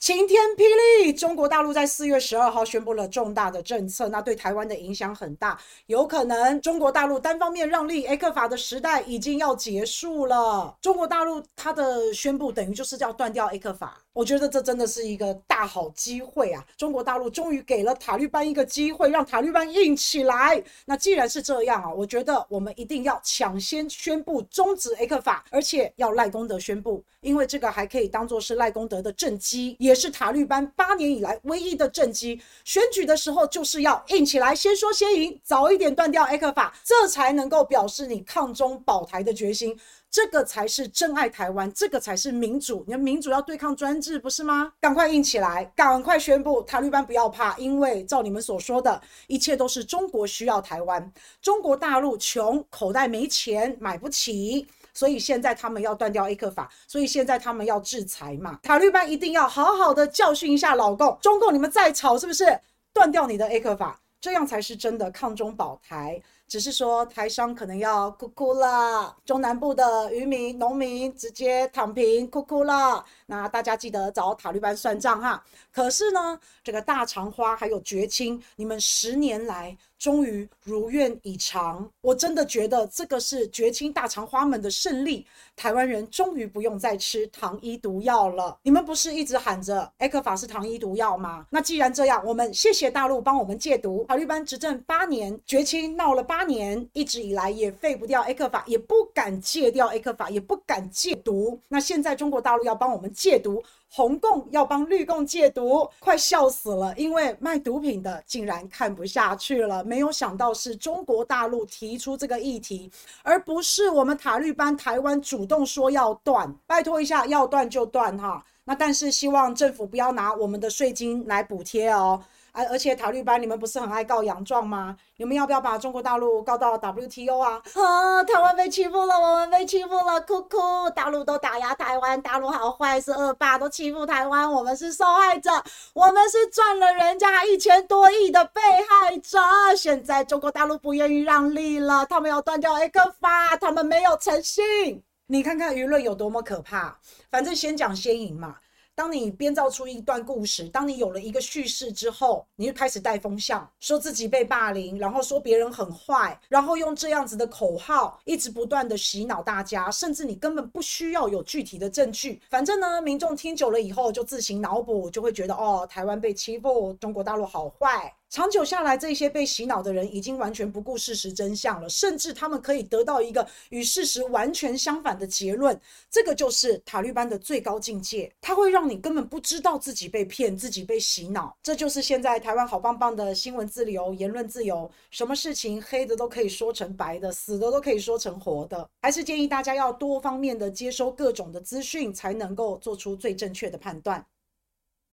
晴天霹雳！中国大陆在四月十二号宣布了重大的政策，那对台湾的影响很大，有可能中国大陆单方面让利 ECFA 的时代已经要结束了。中国大陆它的宣布等于就是要断掉 ECFA，我觉得这真的是一个大好机会啊！中国大陆终于给了塔利班一个机会，让塔利班硬起来。那既然是这样啊，我觉得我们一定要抢先宣布终止 ECFA，而且要赖功德宣布，因为这个还可以当做是赖功德的政绩。也是塔利班八年以来唯一的政绩。选举的时候就是要硬起来，先说先赢，早一点断掉 A 克法这才能够表示你抗中保台的决心。这个才是真爱台湾，这个才是民主。你们民主要对抗专制，不是吗？赶快硬起来，赶快宣布塔利班不要怕，因为照你们所说的，一切都是中国需要台湾，中国大陆穷，口袋没钱，买不起。所以现在他们要断掉 A 克法所以现在他们要制裁嘛。塔利班一定要好好的教训一下老共，中共你们再吵是不是？断掉你的 A 克法这样才是真的抗中保台。只是说台商可能要哭哭了，中南部的渔民、农民直接躺平哭哭了。那大家记得找塔利班算账哈。可是呢，这个大肠花还有绝青，你们十年来终于如愿以偿。我真的觉得这个是绝青大肠花们的胜利。台湾人终于不用再吃糖衣毒药了。你们不是一直喊着 ECFA 是糖衣毒药吗？那既然这样，我们谢谢大陆帮我们戒毒。塔利班执政八年，绝青闹了八。八年一直以来也废不掉 A 克法也不敢戒掉 A 克法也不敢戒毒。那现在中国大陆要帮我们戒毒，红共要帮绿共戒毒，快笑死了！因为卖毒品的竟然看不下去了。没有想到是中国大陆提出这个议题，而不是我们塔利班台湾主动说要断。拜托一下，要断就断哈。那但是希望政府不要拿我们的税金来补贴哦。而而且塔利班，你们不是很爱告洋状吗？你们要不要把中国大陆告到 WTO 啊？啊，台湾被欺负了，我们被欺负了，哭哭！大陆都打压台湾，大陆好坏，是恶霸，都欺负台湾，我们是受害者，我们是赚了人家一千多亿的被害者。现在中国大陆不愿意让利了，他们要断掉 ECFA，他们没有诚信。你看看舆论有多么可怕，反正先讲先赢嘛。当你编造出一段故事，当你有了一个叙事之后，你就开始带风向，说自己被霸凌，然后说别人很坏，然后用这样子的口号一直不断的洗脑大家，甚至你根本不需要有具体的证据，反正呢，民众听久了以后就自行脑补，就会觉得哦，台湾被欺负，中国大陆好坏。长久下来，这些被洗脑的人已经完全不顾事实真相了，甚至他们可以得到一个与事实完全相反的结论。这个就是塔利班的最高境界，它会让你根本不知道自己被骗，自己被洗脑。这就是现在台湾好棒棒的新闻自由、言论自由，什么事情黑的都可以说成白的，死的都可以说成活的。还是建议大家要多方面的接收各种的资讯，才能够做出最正确的判断。